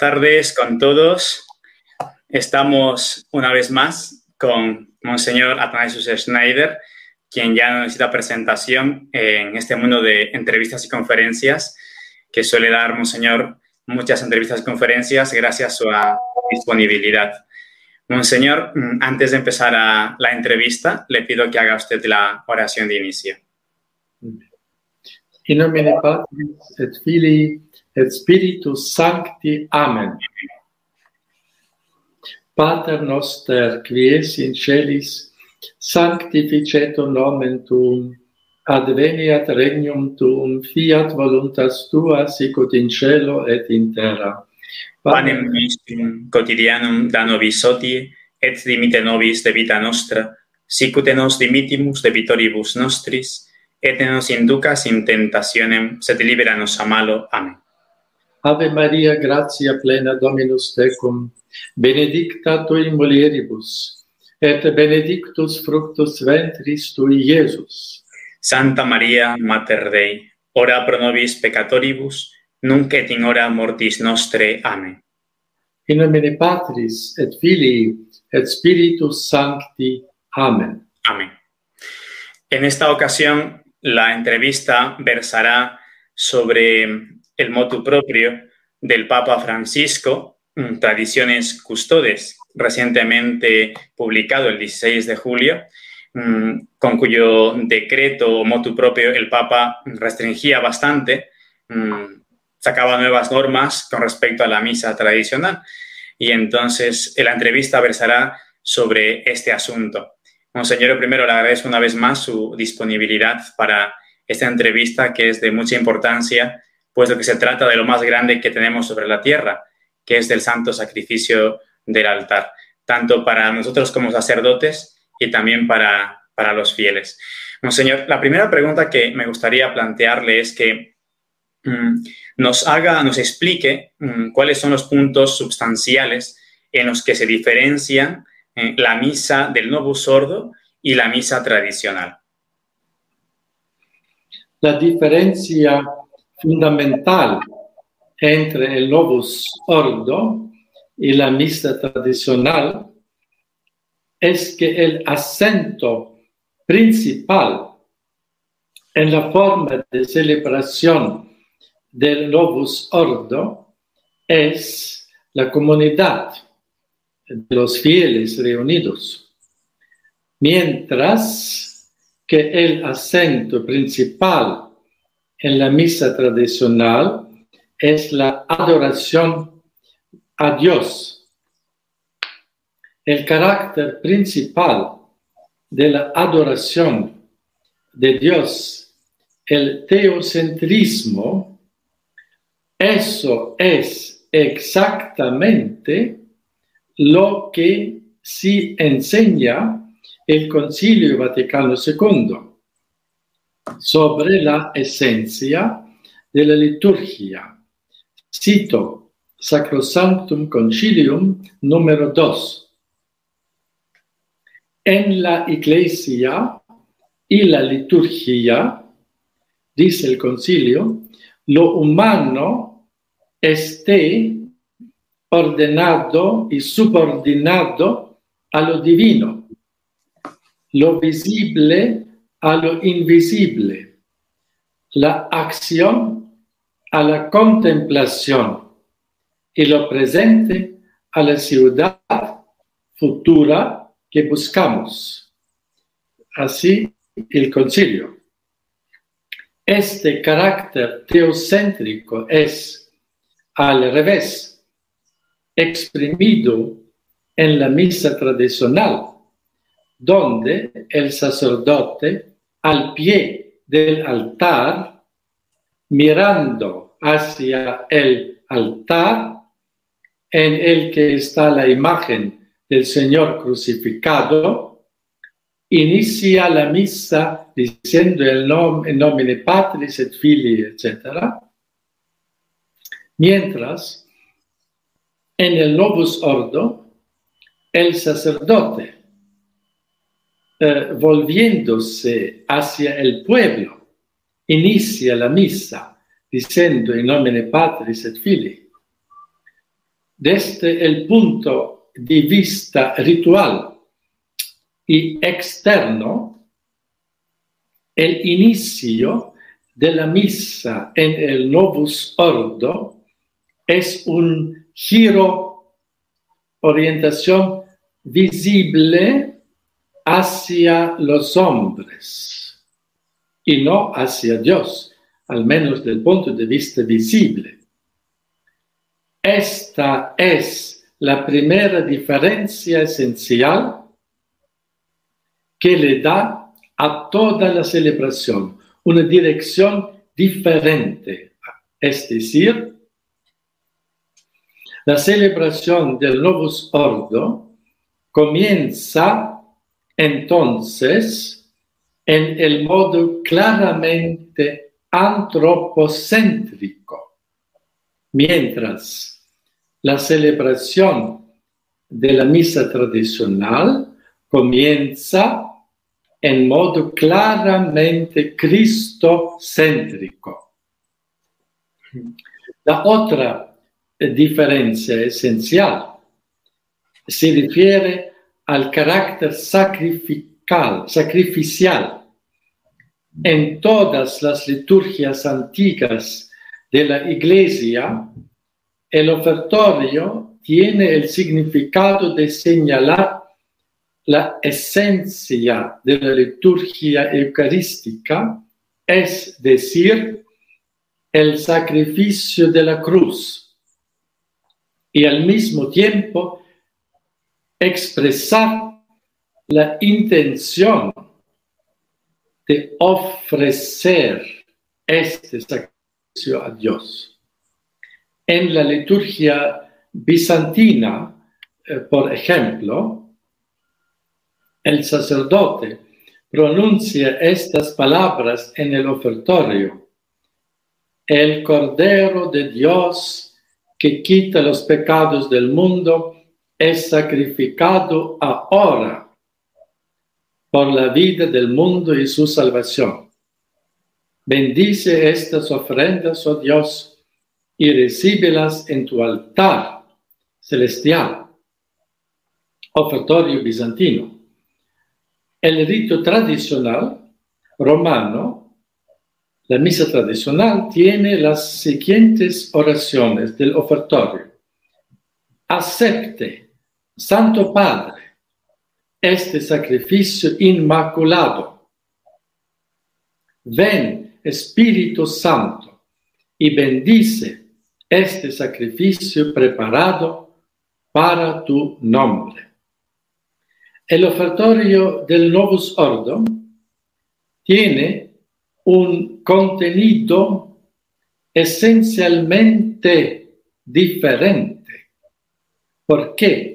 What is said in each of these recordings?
Tardes con todos. Estamos una vez más con Monseñor Athanasius Schneider, quien ya no necesita presentación en este mundo de entrevistas y conferencias, que suele dar Monseñor muchas entrevistas y conferencias gracias a su disponibilidad. Monseñor, antes de empezar a la entrevista, le pido que haga usted la oración de inicio. In nomine Patris et Filii et Spiritus Sancti. Amen. Pater noster, qui es in celis, sanctificetur nomen tuum, adveniat regnum tuum, fiat voluntas tua sicut in cielo et in terra. Panem nostrum quotidianum da nobis hodie, et dimite nobis debita nostra, sicut nos dimitimus debitoribus nostris, et nos inducas in tentationem, sed libera nos a malo. Amen. Ave Maria, gratia plena Dominus tecum, benedicta tu in mulieribus, et benedictus fructus ventris tui, Iesus. Santa Maria, Mater Dei, ora pro nobis peccatoribus, nunc et in hora mortis nostre. Amen. In nomine Patris et Filii et Spiritus Sancti. Amen. Amén. En esta ocasión, la entrevista versará sobre el motu propio del Papa Francisco, mm, Tradiciones Custodes, recientemente publicado el 16 de julio, mm, con cuyo decreto motu propio el Papa restringía bastante, mm, sacaba nuevas normas con respecto a la misa tradicional. Y entonces la entrevista versará sobre este asunto. Monseñor, primero le agradezco una vez más su disponibilidad para esta entrevista que es de mucha importancia puesto que se trata de lo más grande que tenemos sobre la tierra, que es del santo sacrificio del altar, tanto para nosotros como sacerdotes y también para, para los fieles. Monseñor, la primera pregunta que me gustaría plantearle es que mm, nos haga, nos explique mm, cuáles son los puntos sustanciales en los que se diferencian eh, la misa del nuevo sordo y la misa tradicional. La diferencia fundamental entre el Novus Ordo y la misa tradicional es que el acento principal en la forma de celebración del Novus Ordo es la comunidad de los fieles reunidos, mientras que el acento principal en la misa tradicional es la adoración a Dios. El carácter principal de la adoración de Dios, el teocentrismo, eso es exactamente lo que sí enseña el Concilio Vaticano II sobre la esencia de la liturgia. Cito Sacrosanctum Concilium número 2. En la iglesia y la liturgia, dice el concilio, lo humano esté ordenado y subordinado a lo divino. Lo visible a lo invisible, la acción a la contemplación y lo presente a la ciudad futura que buscamos. Así el concilio. Este carácter teocéntrico es, al revés, exprimido en la misa tradicional, donde el sacerdote al pie del altar, mirando hacia el altar en el que está la imagen del Señor crucificado, inicia la misa diciendo el nombre, nomine Patris et Filii, etc. Mientras, en el Novus Ordo, el sacerdote eh, volviéndose hacia el pueblo, inicia la misa diciendo en nomine Patris et Filii. desde el punto de vista ritual y externo, el inicio de la misa en el Novus Ordo es un giro, orientación visible hacia los hombres y no hacia Dios, al menos del punto de vista visible. Esta es la primera diferencia esencial que le da a toda la celebración una dirección diferente. Es decir, la celebración del Novus Ordo comienza entonces en el modo claramente antropocéntrico, mientras la celebración de la misa tradicional comienza en modo claramente cristocéntrico. La otra diferencia esencial se refiere al carácter sacrificial. En todas las liturgias antiguas de la Iglesia, el ofertorio tiene el significado de señalar la esencia de la liturgia eucarística, es decir, el sacrificio de la cruz, y al mismo tiempo expresar la intención de ofrecer este sacrificio a Dios. En la liturgia bizantina, eh, por ejemplo, el sacerdote pronuncia estas palabras en el ofertorio. El Cordero de Dios que quita los pecados del mundo es sacrificado ahora por la vida del mundo y su salvación. Bendice estas ofrendas, oh Dios, y recíbelas en tu altar celestial. Ofertorio bizantino. El rito tradicional romano, la misa tradicional, tiene las siguientes oraciones del ofertorio. Acepte, Santo Padre, este sacrificio inmaculado. Ven, Espíritu Santo, y bendice este sacrificio preparado para tu nombre. El ofertorio del Novus Ordo tiene un contenido esencialmente diferente, porque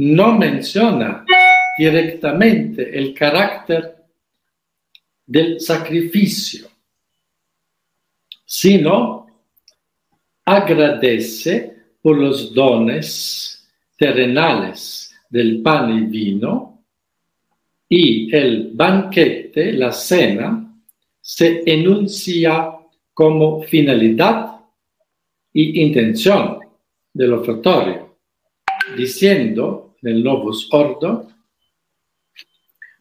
no menciona directamente el carácter del sacrificio, sino agradece por los dones terrenales del pan y vino y el banquete, la cena, se enuncia como finalidad y intención del ofertorio, diciendo en el Novus Ordo,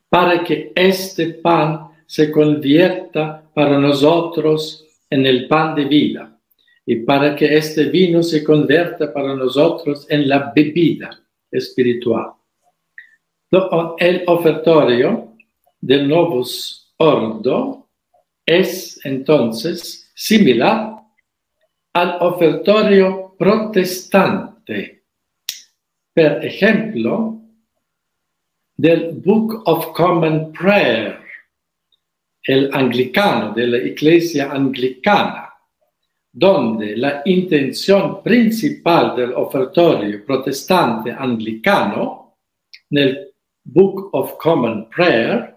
para que este pan se convierta para nosotros en el pan de vida y para que este vino se convierta para nosotros en la bebida espiritual. El ofertorio del Novus Ordo es entonces similar al ofertorio protestante. Por ejemplo, del Book of Common Prayer, el anglicano de la iglesia anglicana, donde la intención principal del ofertorio protestante anglicano, nel Book of Common Prayer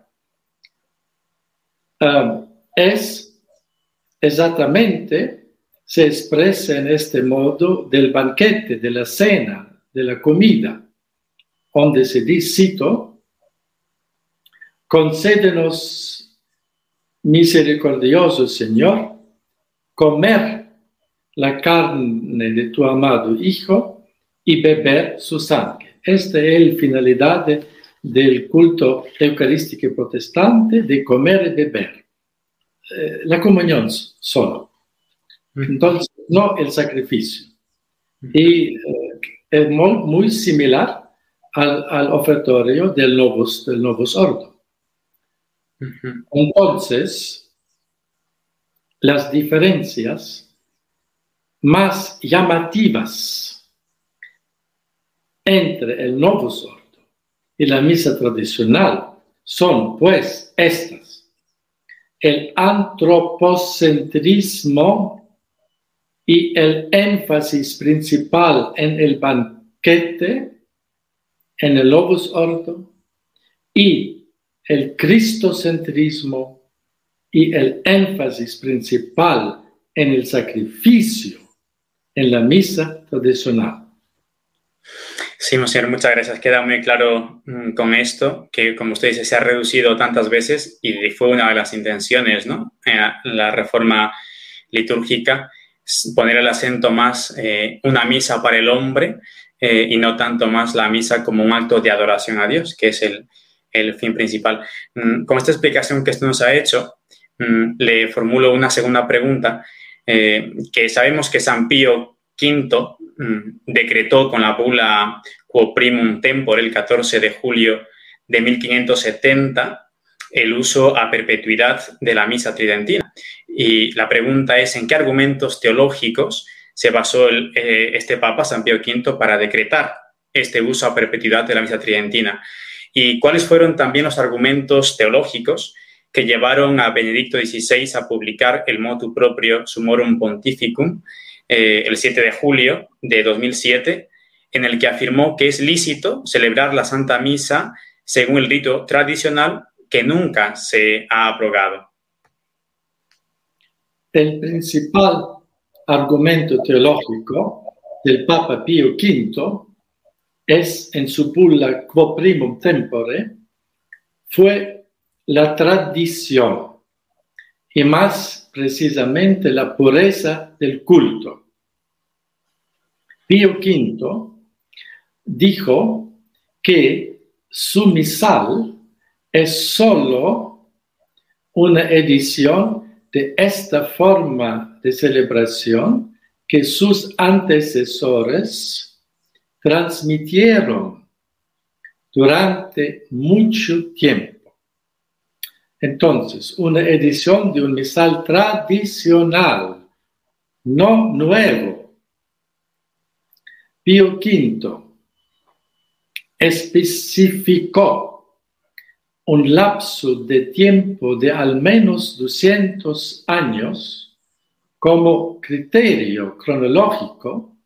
um, es exactamente, se expresa en este modo del banquete, de la cena, de la comida, donde se dice, cito, concédenos, misericordioso Señor, comer la carne de tu amado Hijo y beber su sangre. Esta es la finalidad del culto eucarístico protestante, de comer y beber. Eh, la comunión solo. Entonces, no el sacrificio. Y eh, es muy, similar al, ofertorio del Novus, del Novus Ordo. Entonces, las diferencias más llamativas entre el Novus Ordo y la misa tradicional son pues estas. El antropocentrismo y el énfasis principal en el banquete, en el Novus Ordo, y el cristocentrismo y el énfasis principal en el sacrificio en la misa tradicional. Sí, Monseñor, muchas gracias. Queda muy claro mm, con esto que, como usted dice, se ha reducido tantas veces y fue una de las intenciones, ¿no? la reforma litúrgica, poner el acento más eh, una misa para el hombre eh, y no tanto más la misa como un acto de adoración a Dios, que es el, el fin principal. Mm, con esta explicación que usted nos ha hecho, mm, le formulo una segunda pregunta, eh, que sabemos que San Pío V mm, decretó con la bula Quo Primum Tempore el 14 de julio de 1570 el uso a perpetuidad de la misa tridentina. Y la pregunta es, ¿en qué argumentos teológicos se basó eh, este Papa, San Pío V, para decretar este uso a perpetuidad de la misa tridentina? ¿Y cuáles fueron también los argumentos teológicos que llevaron a Benedicto XVI a publicar el motu proprio Sumorum Pontificum eh, el 7 de julio de 2007, en el que afirmó que es lícito celebrar la Santa Misa según el rito tradicional que nunca se ha abrogado. El principal argumento teológico del Papa Pío V es en su bulla Quo Primum Tempore fue la tradición y más precisamente la pureza del culto. Pío V dijo que su misal es solo una edición de esta forma de celebración que sus antecesores transmitieron durante mucho tiempo. Entonces, una edición de un misal tradicional, no nuevo. Pío V especificó un lapso de tiempo de al menos 200 años como criterio cronológico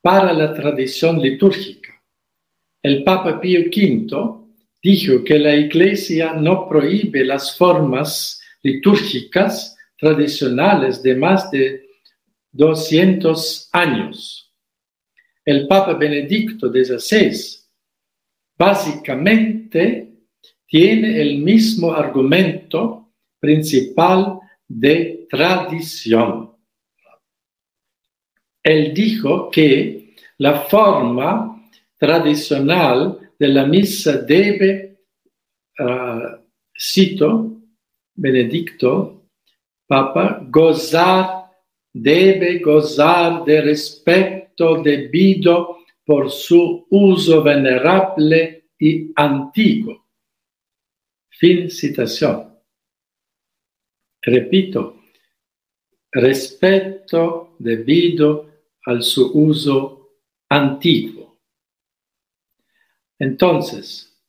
para la tradición litúrgica. El Papa Pío V dijo que la Iglesia no prohíbe las formas litúrgicas tradicionales de más de 200 años. El Papa Benedicto XVI básicamente tiene el mismo argumento principal de tradición. Él dijo que la forma tradicional de la misa debe, uh, cito, Benedicto, Papa, gozar, debe gozar de respeto debido por su uso venerable y antiguo Fin citación. Repito, respeto debido al su uso antiguo. Entonces,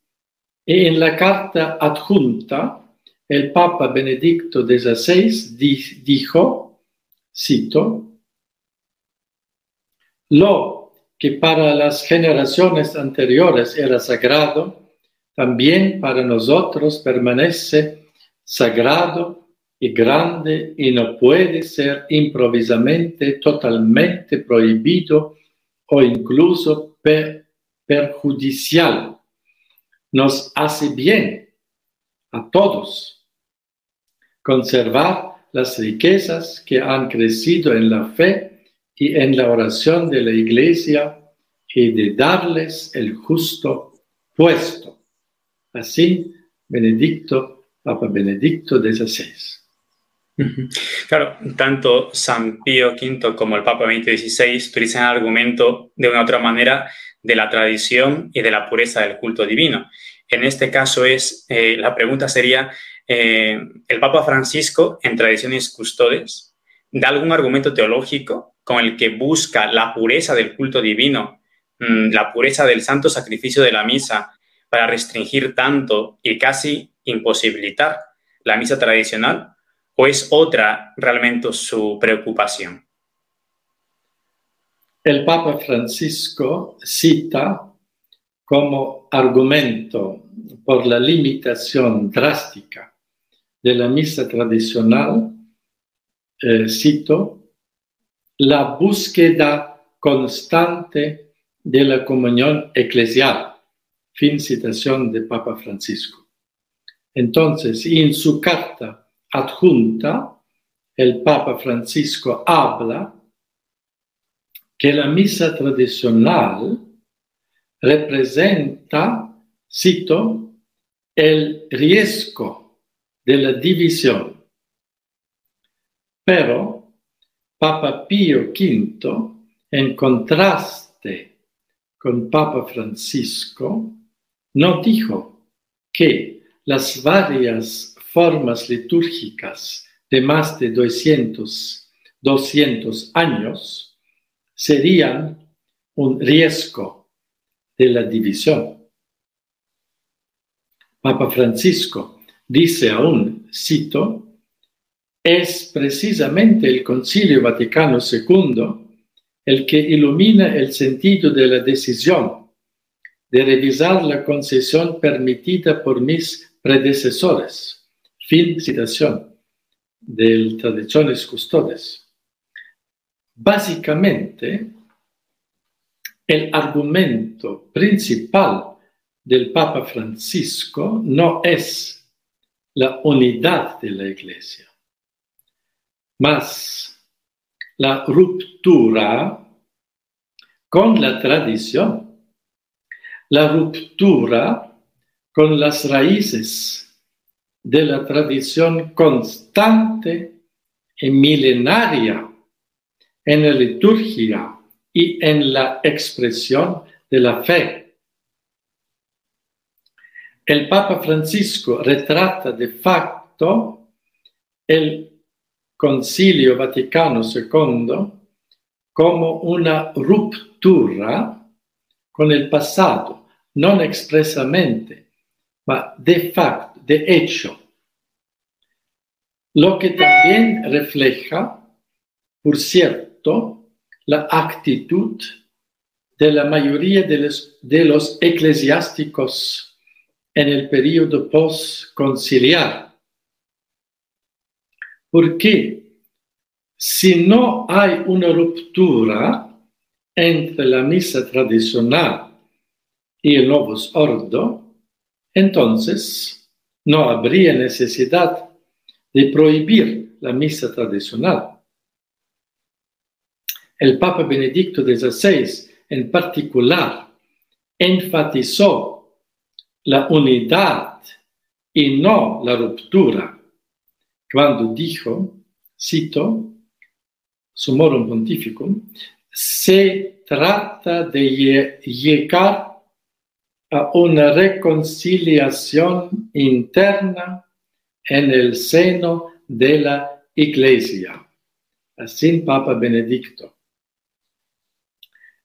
en la carta adjunta, el Papa Benedicto XVI dijo, cito, lo que para las generaciones anteriores era sagrado, también para nosotros permanece sagrado y grande y no puede ser improvisamente totalmente prohibido o incluso perjudicial. Nos hace bien a todos conservar las riquezas que han crecido en la fe y en la oración de la Iglesia y de darles el justo puesto. Así, Benedicto, Papa Benedicto XVI. Claro, tanto San Pío V como el Papa Benedicto XVI utilizan el argumento de una otra manera de la tradición y de la pureza del culto divino. En este caso es, eh, la pregunta sería, eh, ¿el Papa Francisco en tradiciones custodes da algún argumento teológico con el que busca la pureza del culto divino, mm, la pureza del santo sacrificio de la misa, para restringir tanto y casi imposibilitar la misa tradicional? ¿O es otra realmente su preocupación? El Papa Francisco cita como argumento por la limitación drástica de la misa tradicional, eh, cito, la búsqueda constante de la comunión eclesial. Fin citación de Papa Francisco. Entonces, en su carta adjunta, el Papa Francisco habla que la misa tradicional representa, cito, el riesgo de la división. Pero Papa Pío V, en contraste con Papa Francisco, no dijo que las varias formas litúrgicas de más de 200, 200 años serían un riesgo de la división. Papa Francisco dice aún, cito, es precisamente el Concilio Vaticano II el que ilumina el sentido de la decisión de revisar la concesión permitida por mis predecesores. Fin citación del Tradiciones Custodes. Básicamente, el argumento principal del Papa Francisco no es la unidad de la Iglesia, más la ruptura con la tradición, la ruptura con las raíces de la tradición constante y milenaria en la liturgia y en la expresión de la fe. El Papa Francisco retrata de facto el Concilio Vaticano II como una ruptura con el pasado, no expresamente, ma de facto, de hecho. Lo que también refleja, por cierto, la actitud de la mayoría de los, de los eclesiásticos en el periodo post-conciliar. Porque si no hay una ruptura entre la misa tradicional y el Novus Ordo, entonces no habría necesidad de prohibir la misa tradicional. El Papa Benedicto XVI en particular enfatizó la unidad y no la ruptura cuando dijo, cito, Sumorum Pontificum, se trata de llegar a una reconciliación interna en el seno de la Iglesia. Así Papa Benedicto.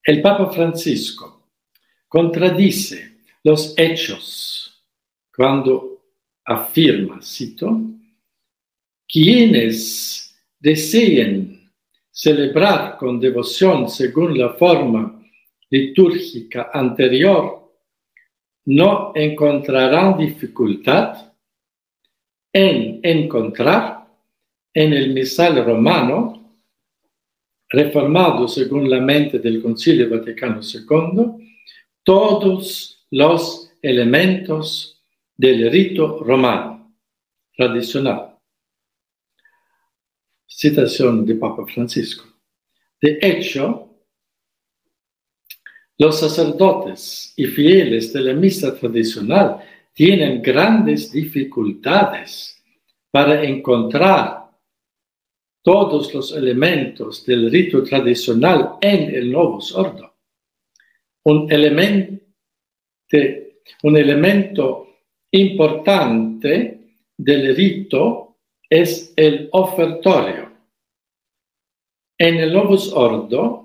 El Papa Francisco contradice los hechos cuando afirma, cito, quienes deseen celebrar con devoción según la forma litúrgica anterior no encontrarán dificultad en encontrar en el misal romano reformado según la mente del Concilio Vaticano II, todos los elementos del rito romano tradicional. Citación de Papa Francisco. De hecho, Los sacerdotes y fieles de la misa tradicional tienen grandes dificultades para encontrar todos los elementos del rito tradicional en el Novus Ordo. Un elemento, importante del rito es el ofertorio. En el Novus Ordo,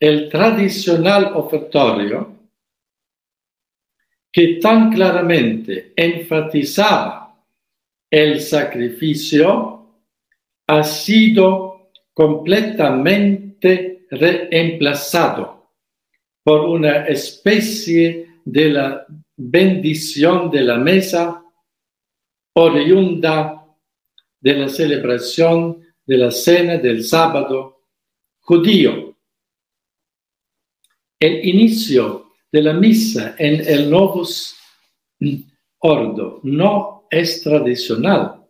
el tradicional ofertorio, que tan claramente enfatizaba el sacrificio, ha sido completamente reemplazado por una especie de la bendición de la mesa oriunda de la celebración de la cena del sábado judío. El inicio de la misa en el Novus Ordo no es tradicional.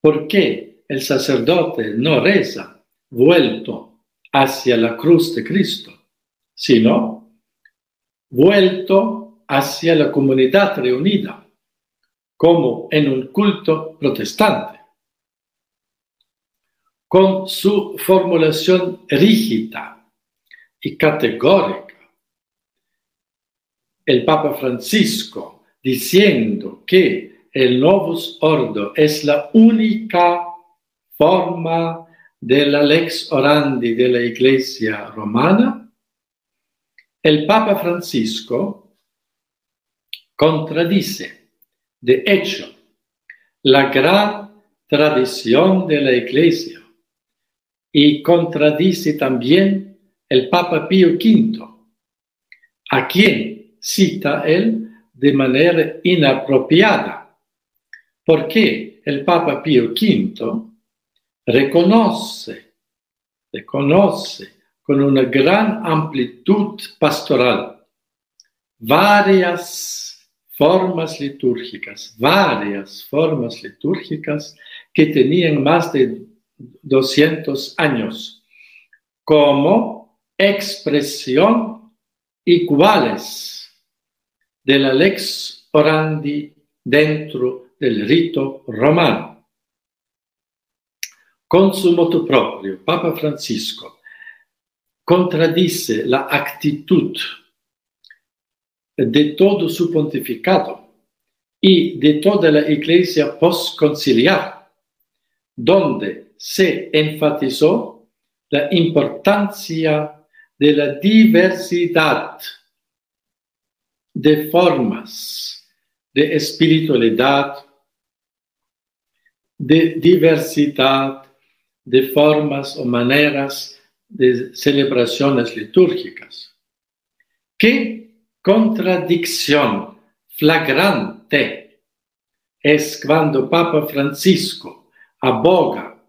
¿Por qué? el sacerdote no reza vuelto hacia la cruz de Cristo, sino vuelto hacia la comunidad reunida, como en un culto protestante. Con su formulación rígida categórica, el Papa Francisco diciendo que el Novus Ordo es la única forma de la lex orandi de la Iglesia romana, el Papa Francisco contradice, de hecho, la gran tradición de la Iglesia y contradice también el Papa Pío V, a quien cita él de manera inapropiada. porque el Papa Pío V reconoce, reconoce con una gran amplitud pastoral varias formas litúrgicas, varias formas litúrgicas que tenían más de 200 años como expresión iguales de la lex orandi dentro del rito romano. Con su moto propio, Papa Francisco contradice la actitud de todo su pontificado y de toda la iglesia postconciliar, donde se enfatizó la importancia de la diversidad de formas de espiritualidad, de diversidad de formas o maneras de celebraciones litúrgicas. ¿Qué contradicción flagrante es cuando Papa Francisco aboga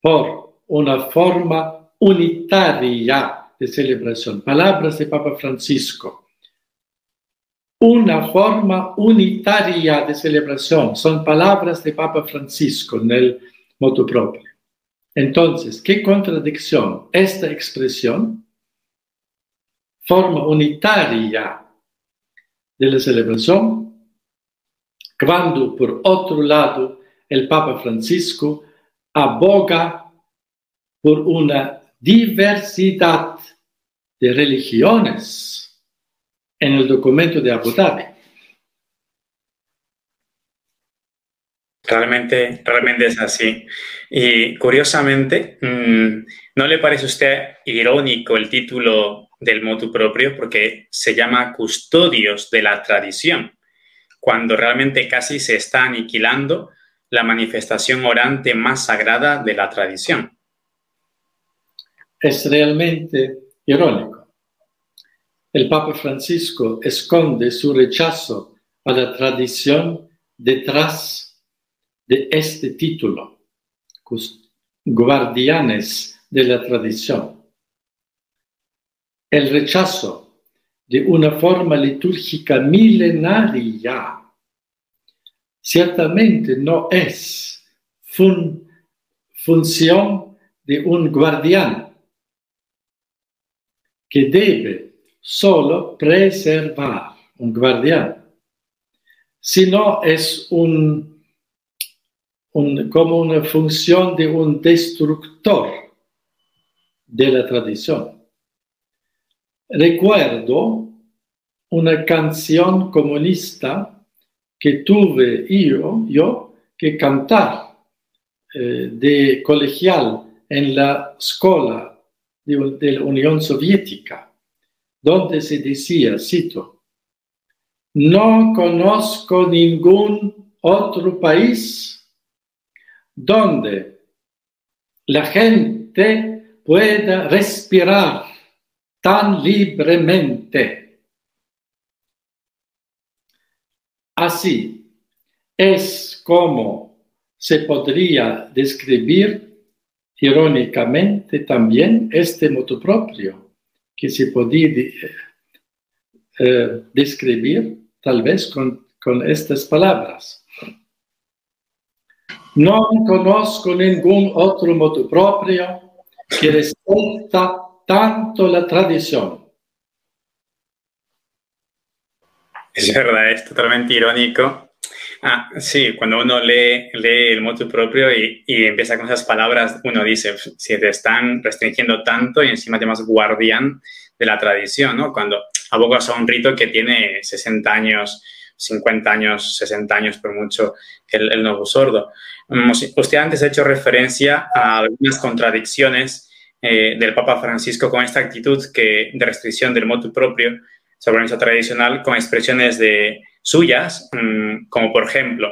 por una forma unitaria de celebración? Palabras de Papa Francisco. Una forma unitaria de celebración. Son palabras de Papa Francisco en el motu propio. Entonces, ¿qué contradicción? Esta expresión, forma unitaria de la celebración, cuando por otro lado el Papa Francisco aboga por una diversidad de religiones en el documento de Abu Dhabi. Realmente, realmente es así. Y curiosamente, mm, ¿no le parece a usted irónico el título del motu propio? Porque se llama Custodios de la Tradición, cuando realmente casi se está aniquilando la manifestación orante más sagrada de la tradición. Es realmente irónico. El Papa Francisco esconde su rechazo a la tradición detrás de este título, guardianes de la tradición. El rechazo de una forma litúrgica milenaria ciertamente no es función de un guardián. Que debe solo preservar, un guardián, sino es un, un, como una función de un destructor de la tradición. Recuerdo una canción comunista que tuve yo, yo que cantar eh, de colegial en la escuela de, la Unión Soviética, donde se decía, cito, no conozco ningún otro país donde la gente pueda respirar tan libremente. Así es como se podría describir irónicamente también este moto propio, que se podía eh, describir tal vez con, con estas palabras. No conozco ningún otro moto propio que respeta tanto la tradición. Es verdad, es totalmente irónico Ah, sí, cuando uno lee, el motu propio y, y, empieza con esas palabras, uno dice, si te están restringiendo tanto y encima te llamas guardián de la tradición, ¿no? Cuando abogas a un rito que tiene 60 años, 50 años, 60 años por mucho el, el nuevo sordo. Mm, usted antes ha hecho referencia a algunas contradicciones eh, del Papa Francisco con esta actitud que, de restricción del motu propio sobre la misa tradicional con expresiones de suyas, mm, como por ejemplo,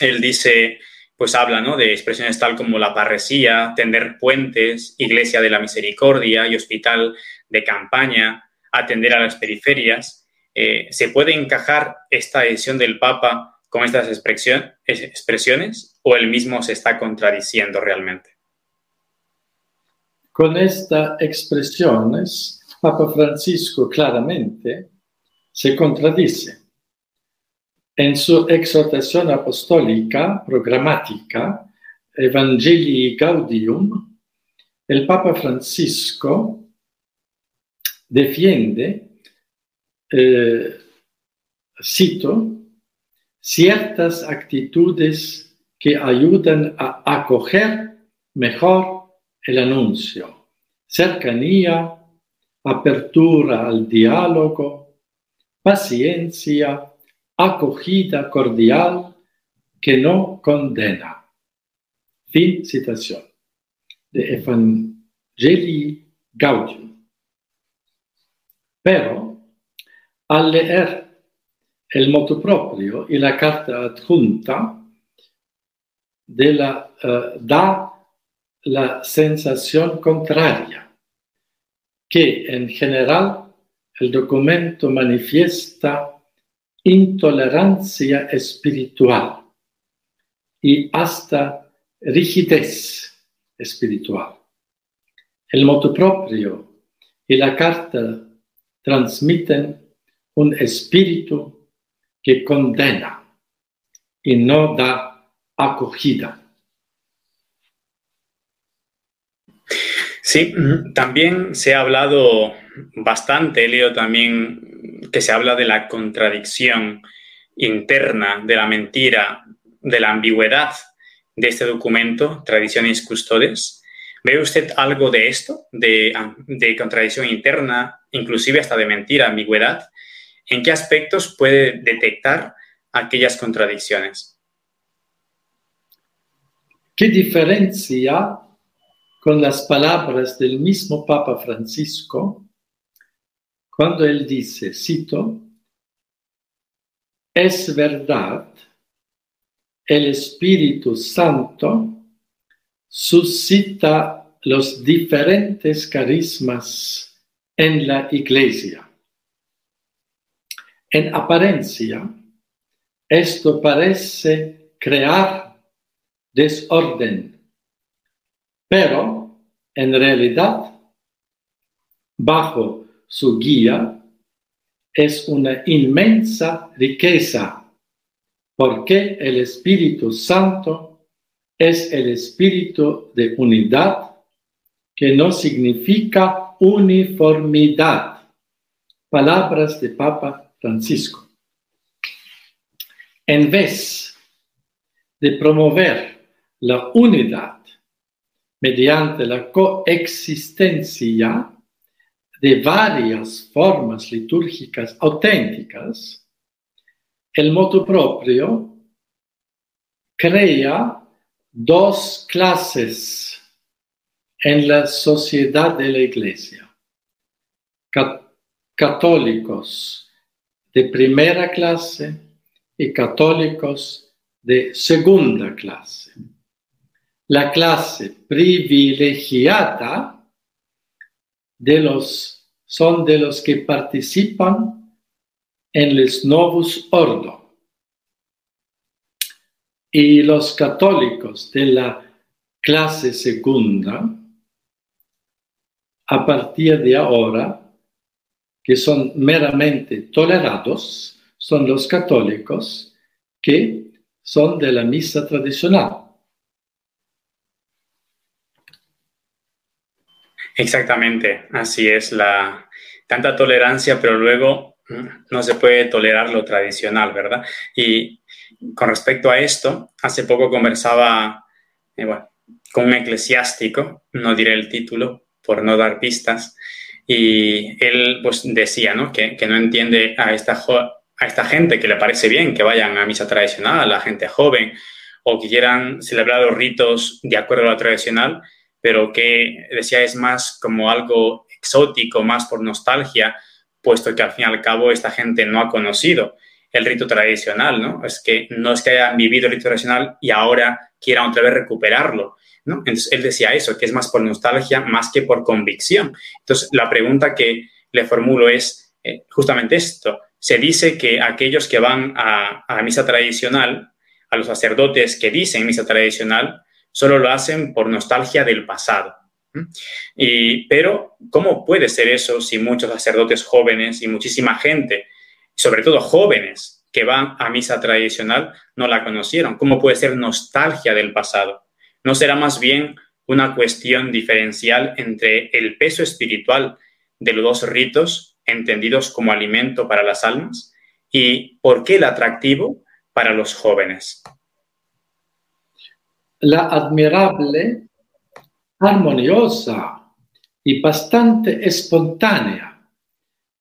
él dice, pues habla ¿no? de expresiones tal como la parresía, tender puentes, iglesia de la misericordia y hospital de campaña, atender a las periferias. Eh, ¿Se puede encajar esta decisión del Papa con estas expresiones o él mismo se está contradiciendo realmente? Con estas expresiones, Papa Francisco claramente se contradice. En su exhortación apostólica programática Evangelii Gaudium, el Papa Francisco defiende, eh, cito, ciertas actitudes que ayudan a acoger mejor el anuncio, cercanía, apertura al diálogo, paciencia, acogida cordial que no condena. Fin citación de Evangelii Gaudium. Pero al leer el moto propio y la carta adjunta, de la, uh, da la sensación contraria, que en general el documento manifiesta intolerancia espiritual y hasta rigidez espiritual. El moto propio y la carta transmiten un espíritu que condena y no da acogida. Sí, también se ha hablado bastante, Leo, también que se habla de la contradicción interna, de la mentira, de la ambigüedad de este documento, Tradiciones Custodes. ¿Ve usted algo de esto, de, de contradicción interna, inclusive hasta de mentira, ambigüedad? ¿En qué aspectos puede detectar aquellas contradicciones? ¿Qué diferencia con las palabras del mismo Papa Francisco cuando él dice, cito, es verdad, el Espíritu Santo suscita los diferentes carismas en la iglesia. En apariencia, esto parece crear desorden, pero en realidad, bajo su guía es una inmensa riqueza, porque el Espíritu Santo es el espíritu de unidad que no significa uniformidad. Palabras de Papa Francisco. En vez de promover la unidad mediante la coexistencia de varias formas litúrgicas auténticas, el motu propio crea dos clases en la sociedad de la Iglesia. Católicos de primera clase y católicos de segunda clase. La clase privilegiada de los, son de los que participan en los Novus Ordo. Y los católicos de la clase segunda, a partir de ahora, que son meramente tolerados, son los católicos que son de la misa tradicional. Exactamente, así es la tanta tolerancia, pero luego mm, no se puede tolerar lo tradicional, ¿verdad? Y con respecto a esto, hace poco conversaba eh, con un eclesiástico, no diré el título por no dar pistas, y él pues, decía ¿no? Que, no entiende a esta, a esta gente que le parece bien que vayan a misa tradicional, a la gente joven, o que quieran celebrar los ritos de acuerdo a lo tradicional, pero que decía es más como algo exótico, más por nostalgia, puesto que al fin y al cabo esta gente no ha conocido el rito tradicional, ¿no? Es que no es que hayan vivido el rito tradicional y ahora quieran otra vez recuperarlo, ¿no? Entonces él decía eso, que es más por nostalgia más que por convicción. Entonces la pregunta que le formulo es eh, justamente esto. Se dice que aquellos que van a, a misa tradicional, a los sacerdotes que dicen misa tradicional, solo lo hacen por nostalgia del pasado. Y, pero, ¿cómo puede ser eso si muchos sacerdotes jóvenes y muchísima gente, sobre todo jóvenes que van a misa tradicional, no la conocieron? ¿Cómo puede ser nostalgia del pasado? ¿No será más bien una cuestión diferencial entre el peso espiritual de los dos ritos, entendidos como alimento para las almas, y por qué el atractivo para los jóvenes? La admirable, armoniosa y bastante espontánea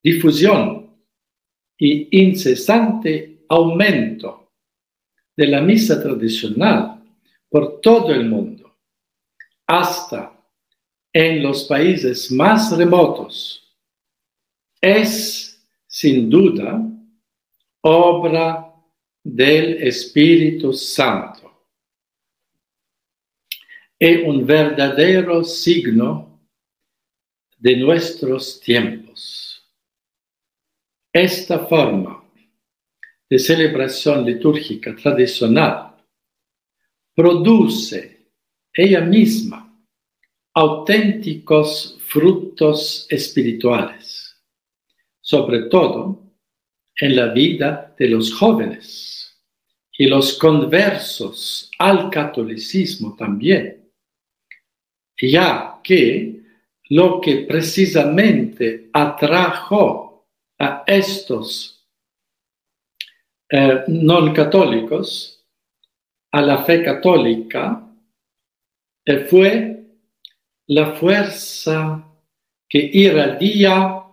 difusión y incesante aumento de la misa tradicional por todo el mundo, hasta en los países más remotos, es sin duda obra del Espíritu Santo es un verdadero signo de nuestros tiempos. Esta forma de celebración litúrgica tradicional produce ella misma auténticos frutos espirituales, sobre todo en la vida de los jóvenes y los conversos al catolicismo también ya que lo que precisamente atrajo a estos eh, no católicos a la fe católica eh, fue la fuerza que irradia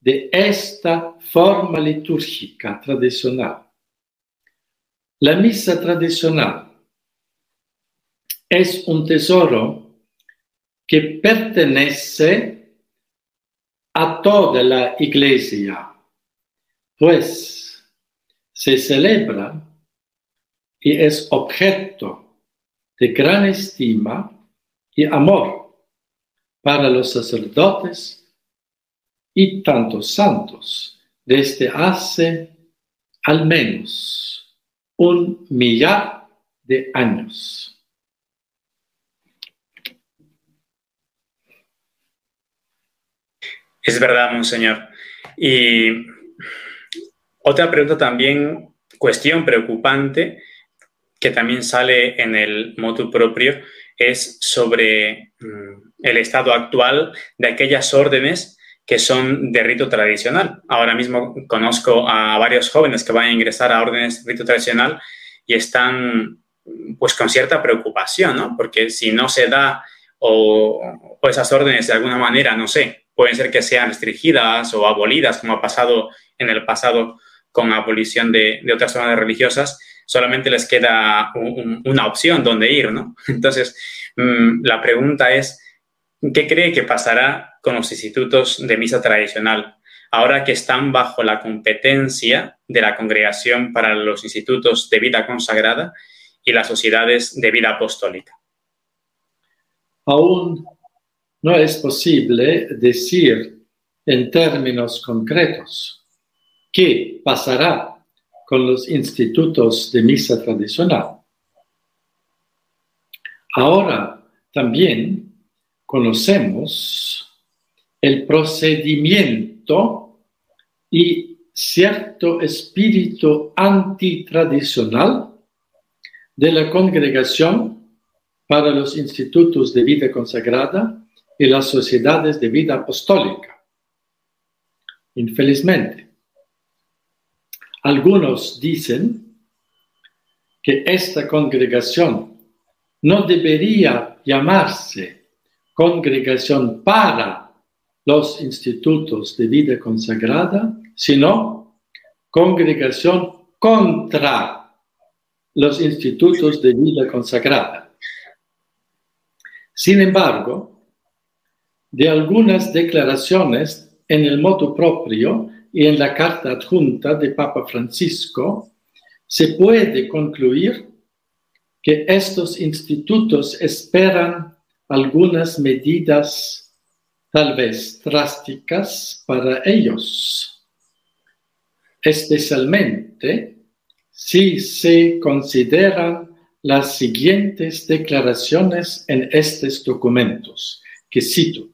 de esta forma litúrgica tradicional. La misa tradicional es un tesoro que pertenece a toda la iglesia, pues se celebra y es objeto de gran estima y amor para los sacerdotes y tantos santos desde hace al menos un millar de años. Es verdad, monseñor. Y otra pregunta también, cuestión preocupante, que también sale en el motu propio, es sobre mm, el estado actual de aquellas órdenes que son de rito tradicional. Ahora mismo conozco a varios jóvenes que van a ingresar a órdenes de rito tradicional y están pues con cierta preocupación, ¿no? Porque si no se da o, esas órdenes de alguna manera, no sé, pueden ser que sean restringidas o abolidas, como ha pasado en el pasado con la abolición de, otras zonas religiosas, solamente les queda una opción donde ir, ¿no? Entonces, mm, la pregunta es, ¿qué cree que pasará con los institutos de misa tradicional ahora que están bajo la competencia de la Congregación para los Institutos de Vida Consagrada y las Sociedades de Vida Apostólica? Aún no es posible decir en términos concretos qué pasará con los institutos de misa tradicional. Ahora también conocemos el procedimiento y cierto espíritu antitradicional de la congregación para los institutos de vida consagrada y las sociedades de vida apostólica. Infelizmente, algunos dicen que esta congregación no debería llamarse congregación para los institutos de vida consagrada, sino congregación contra los institutos de vida consagrada. Sin embargo, de algunas declaraciones en el modo propio y en la carta adjunta de Papa Francisco, se puede concluir que estos institutos esperan algunas medidas tal vez drásticas para ellos, especialmente si se consideran las siguientes declaraciones en estos documentos, que cito.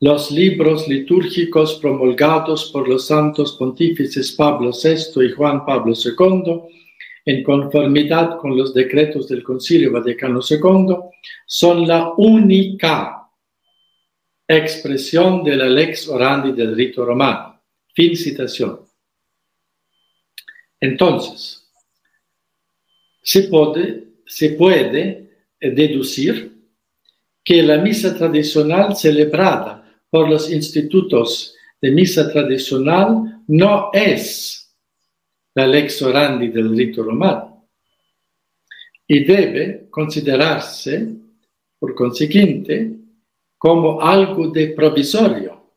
Los libros litúrgicos promulgados por los santos pontífices Pablo VI y Juan Pablo II en conformidad con los decretos del Concilio Vaticano II, son la única expresión de la lex orandi del rito romano. Fin citación. Entonces, se puede, se puede deducir que la misa tradicional celebrada por los institutos de misa tradicional no es la lex orandi del rito romano y debe considerarse, por consiguiente, como algo de provisorio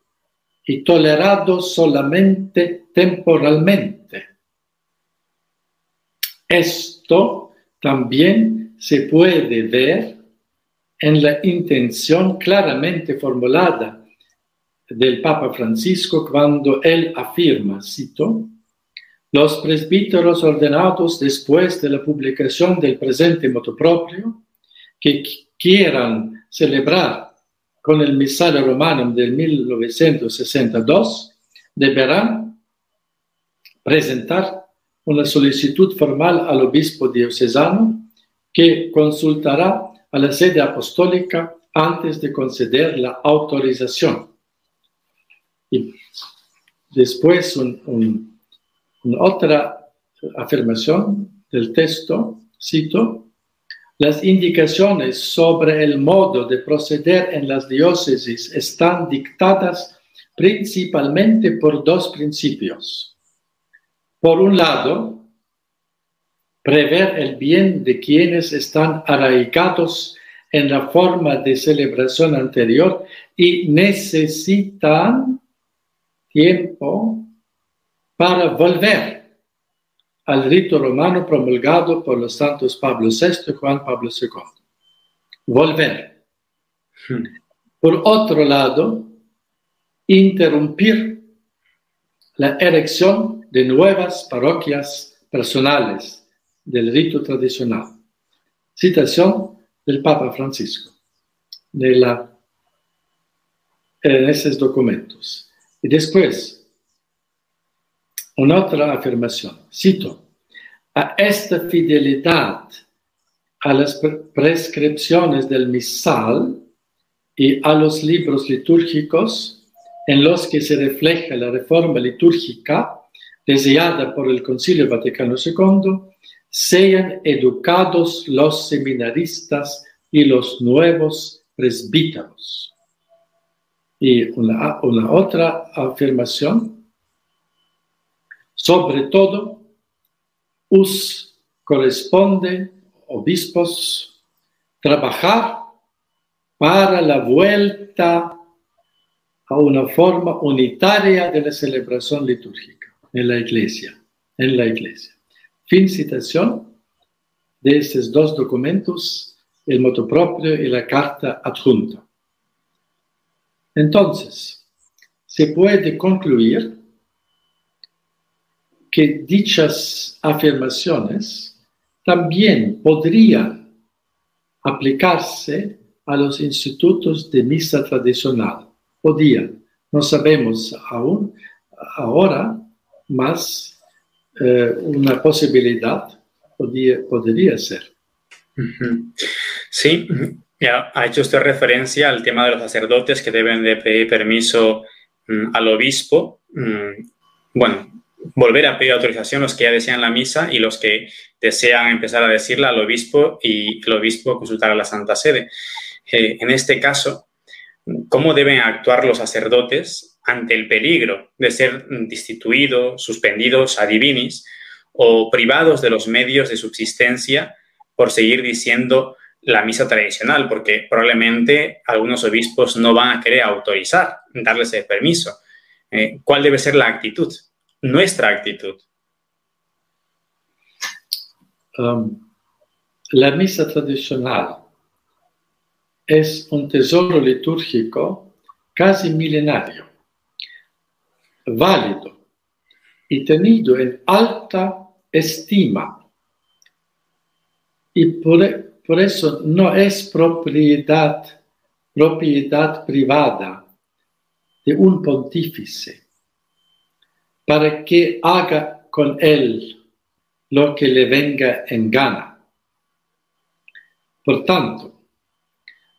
y tolerado solamente temporalmente. Esto también se puede ver en la intención claramente formulada del Papa Francisco cuando él afirma, cito, los presbíteros ordenados después de la publicación del presente moto propio, que quieran celebrar con el misal romano del 1962, deberán presentar una solicitud formal al obispo diocesano que consultará a la sede apostólica antes de conceder la autorización. Y después un otra afirmación del texto, cito, las indicaciones sobre el modo de proceder en las diócesis están dictadas principalmente por dos principios. Por un lado, prever el bien de quienes están arraigados en la forma de celebración anterior y necesitan tiempo para volver al rito romano promulgado por los santos Pablo VI y Juan Pablo II. Volver. Hmm. Por otro lado, interrumpir la erección de nuevas parroquias personales del rito tradicional. Citación del Papa Francisco de la, en esos documentos. Y después, una otra afirmación, cito, a esta fidelidad a las prescripciones del misal y a los libros litúrgicos en los que se refleja la reforma litúrgica deseada por el Concilio Vaticano II, sean educados los seminaristas y los nuevos presbíteros. Y una, otra afirmación, sobre todo, os corresponde, obispos, trabajar para la vuelta a una forma unitaria de la celebración litúrgica en la iglesia, en la iglesia. Fin citación de estos dos documentos, el moto propio y la carta adjunta. Entonces, se puede concluir que dichas afirmaciones también podrían aplicarse a los institutos de misa tradicional. Podían, no sabemos aún ahora, más eh, una posibilidad podría, podría ser. Sí, ya ha hecho usted referencia al tema de los sacerdotes que deben de pedir permiso mm, al obispo. Mm, bueno, volver a pedir autorización los que ya desean la misa y los que desean empezar a decirla al obispo y el obispo consultar a la Santa Sede. Eh, en este caso, ¿cómo deben actuar los sacerdotes ante el peligro de ser destituidos, suspendidos a divinis o privados de los medios de subsistencia por seguir diciendo la misa tradicional, porque probablemente algunos obispos no van a querer autorizar, darles el permiso. Eh, ¿Cuál debe ser la actitud? Nuestra actitud. Um, la misa tradicional es un tesoro litúrgico casi milenario válido y tenido en alta estima. Y por, por eso no es propiedad, propiedad privada de un pontífice para que haga con él lo que le venga en gana. Por tanto,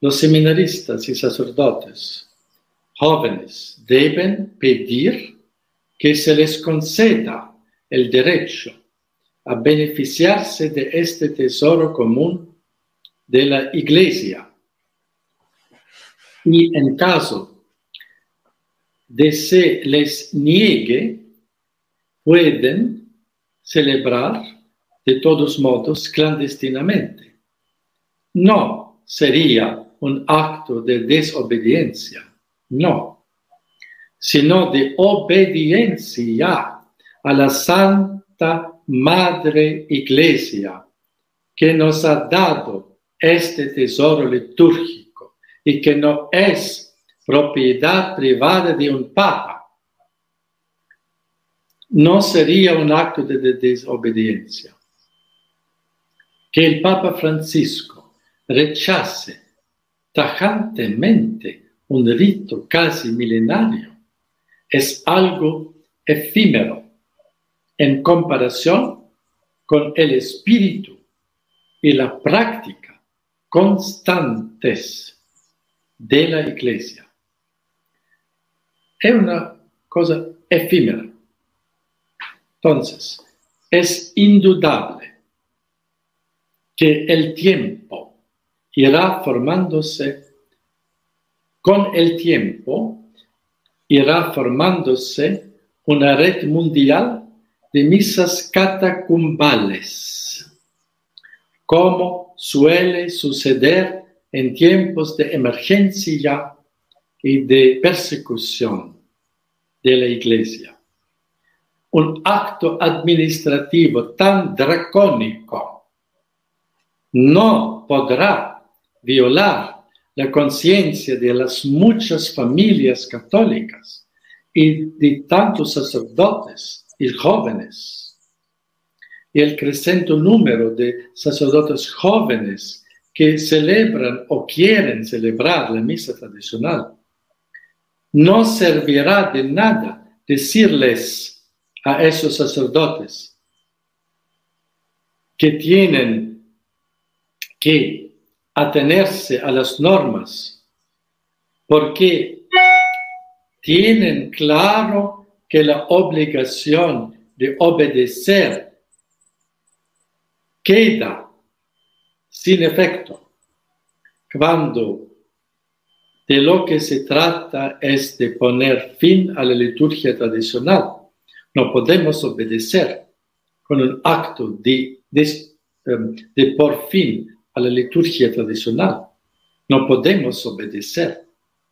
los seminaristas y sacerdotes jóvenes deben pedir que se les conceda el derecho a beneficiarse de este tesoro común de la Iglesia. Y en caso de se les niegue, pueden celebrar de todos modos clandestinamente. No sería un acto de desobediencia, no sino de obediencia a la Santa Madre Iglesia, que nos ha dado este tesoro litúrgico y que no es propiedad privada de un papa. No sería un acto de desobediencia. Que el Papa Francisco rechace tajantemente un rito casi milenario es algo efímero en comparación con el espíritu y la práctica constantes de la iglesia. Es una cosa efímera. Entonces, es indudable que el tiempo irá formándose con el tiempo irá formándose una red mundial de misas catacumbales, como suele suceder en tiempos de emergencia y de persecución de la Iglesia. Un acto administrativo tan dracónico no podrá violar la conciencia de las muchas familias católicas y de tantos sacerdotes y jóvenes, y el creciente número de sacerdotes jóvenes que celebran o quieren celebrar la misa tradicional, no servirá de nada decirles a esos sacerdotes que tienen que atenerse a las normas porque tienen claro que la obligación de obedecer queda sin efecto cuando de lo que se trata es de poner fin a la liturgia tradicional. No podemos obedecer con un acto de, de, em, de por fin a la liturgia tradicional. No podemos obedecer,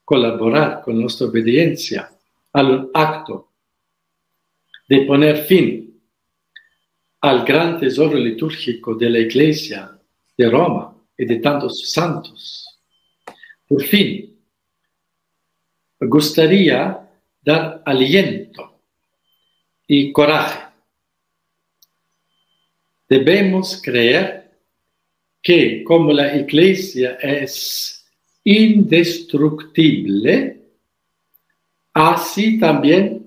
colaborar con nuestra obediencia al acto de poner fin al gran tesoro litúrgico de la Iglesia de Roma y de tantos santos. Por fin, gustaría dar aliento y coraje. Debemos creer que como la iglesia es indestructible, así también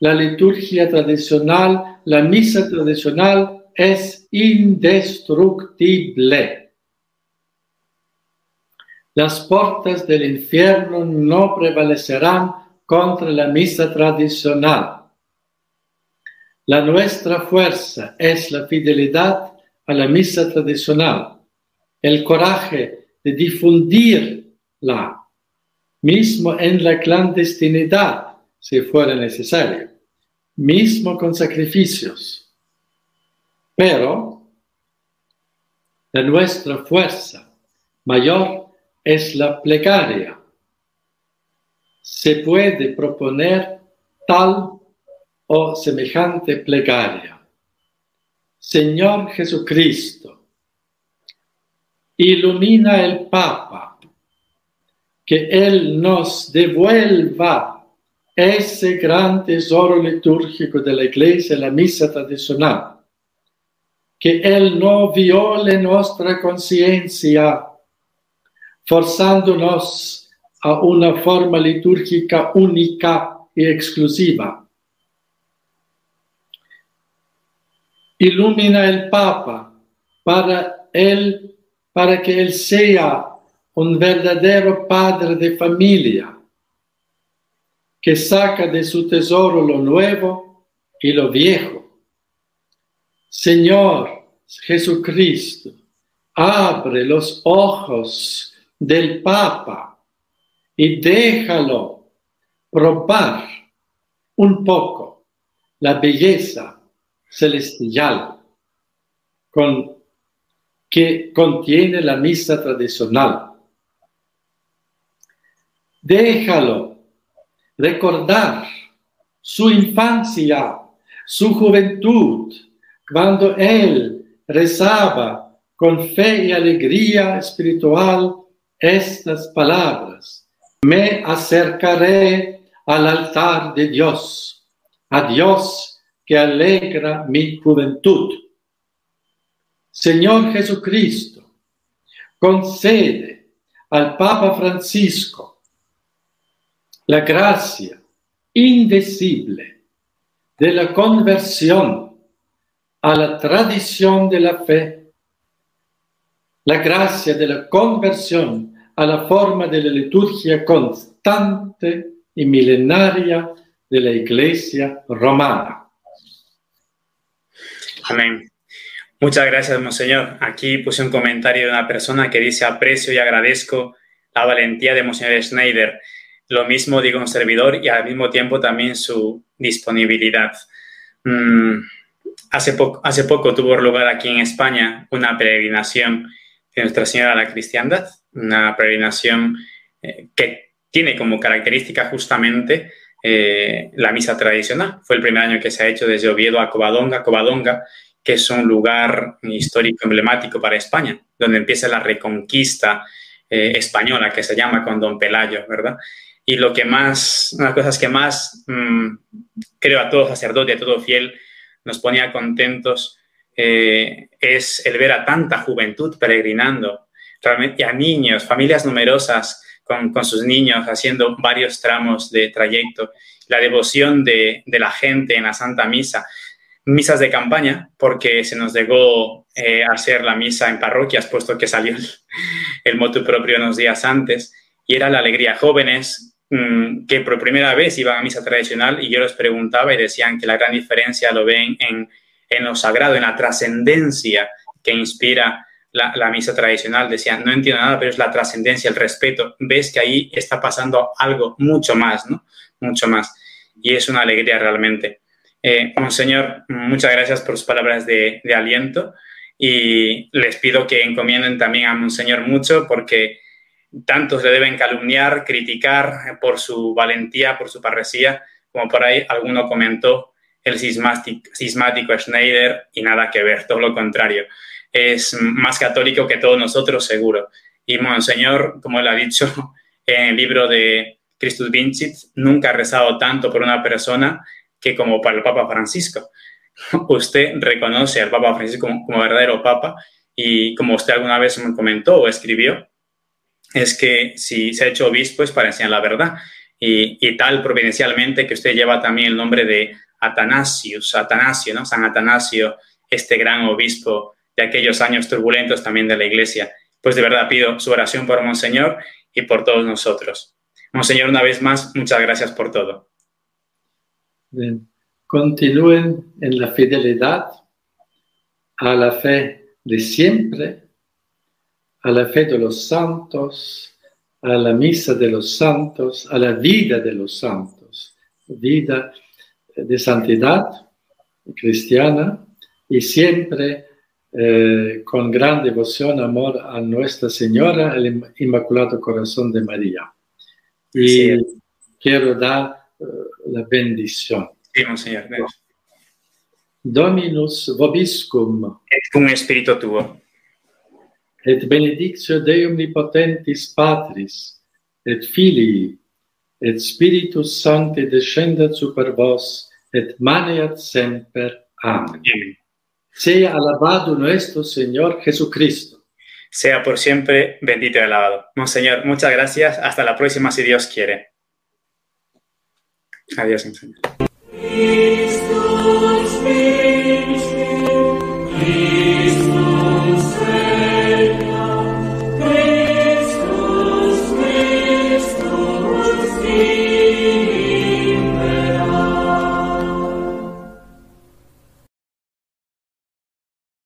la liturgia tradicional, la misa tradicional es indestructible. Las puertas del infierno no prevalecerán contra la misa tradicional. La nuestra fuerza es la fidelidad a la misa tradicional, el coraje de difundirla, mismo en la clandestinidad, si fuera necesario, mismo con sacrificios. Pero la nuestra fuerza mayor es la plegaria. Se puede proponer tal o semejante plegaria. Señor Jesucristo, ilumina el Papa, que Él nos devuelva ese gran tesoro litúrgico de la Iglesia, la misa tradicional, que Él no viole nuestra conciencia forzándonos a una forma litúrgica única y exclusiva. Ilumina el Papa para él, para que él sea un verdadero padre de familia que saca de su tesoro lo nuevo y lo viejo. Señor Jesucristo, abre los ojos del Papa y déjalo probar un poco la belleza celestial con, que contiene la misa tradicional. Déjalo recordar su infancia, su juventud, cuando él rezaba con fe y alegría espiritual estas palabras, me acercaré al altar de Dios, a Dios que alegra mi juventud. Señor Jesucristo, concede al Papa Francisco la gracia indecible de la conversión a la tradición de la fe la gracia de la conversión a la forma de la liturgia constante y milenaria de la Iglesia romana. Amén. Muchas gracias, Monseñor. Aquí puse un comentario de una persona que dice aprecio y agradezco la valentía de Monseñor Schneider. Lo mismo digo un servidor y al mismo tiempo también su disponibilidad. Mm, hace, hace poco tuvo lugar aquí en España una peregrinación de Nuestra Señora de la Cristiandad, una peregrinación eh, que tiene como característica justamente eh, la misa tradicional. Fue el primer año que se ha hecho desde Oviedo a Covadonga, Covadonga, que es un lugar histórico emblemático para España, donde empieza la reconquista eh, española, que se llama con Don Pelayo, ¿verdad? Y lo que más, una de las cosas que más mm, creo a todo sacerdote, a todo fiel, nos ponía contentos eh, es el ver a tanta juventud peregrinando, realmente a niños, familias numerosas con, sus niños haciendo varios tramos de trayecto, la devoción de, la gente en la Santa Misa. misas de campaña, porque se nos llegó eh, a hacer la misa en parroquias, puesto que salió el, el motu propio unos días antes, y era la alegría. Jóvenes que por primera vez iban a misa tradicional y yo les preguntaba y decían que la gran diferencia lo ven en, en lo sagrado, en la trascendencia que inspira la, la, misa tradicional. Decían, no entiendo nada, pero es la trascendencia, el respeto. Ves que ahí está pasando algo mucho más, ¿no? Mucho más. Y es una alegría realmente. Eh, Monseñor, muchas gracias por sus palabras de, aliento y les pido que encomienden también a Monseñor mucho porque tantos le deben calumniar, criticar por su valentía, por su parresía, como por ahí alguno comentó el sismático Schneider y nada que ver, todo lo contrario. Es más católico que todos nosotros, seguro. Y Monseñor, como él ha dicho en el libro de Christus Vincit, nunca ha rezado tanto por una persona que como para el Papa Francisco. Usted reconoce al Papa Francisco como verdadero Papa y como usted alguna vez me comentó o escribió, es que si se ha hecho obispo es para enseñar la verdad. Y, tal providencialmente que usted lleva también el nombre de Atanasius, Atanasio, ¿no? San Atanasio, este gran obispo de aquellos años turbulentos también de la Iglesia. Pues de verdad pido su oración por Monseñor y por todos nosotros. Monseñor, una vez más, muchas gracias por todo. Continúen en la fidelidad a la fe de siempre, a la fe de los santos, a la misa de los santos, a la vida de los santos, vida de santidad cristiana y siempre eh, con gran devoción, amor a Nuestra Señora, el Inmaculado Corazón de María. Y sí. quiero dar la bendición. Sí, Monseñor. Dominus vobiscum. Et cum spiritu tuo. Et benedictio Dei omnipotentis Patris, et Filii, et Spiritus Sancti descendat super vos, et maneat semper. Amén. Amén. Sea alabado nuestro Señor Jesucristo. Sea por siempre bendito y alabado. Monseñor, muchas gracias. Hasta la próxima, si Dios quiere. Adiós, Señor.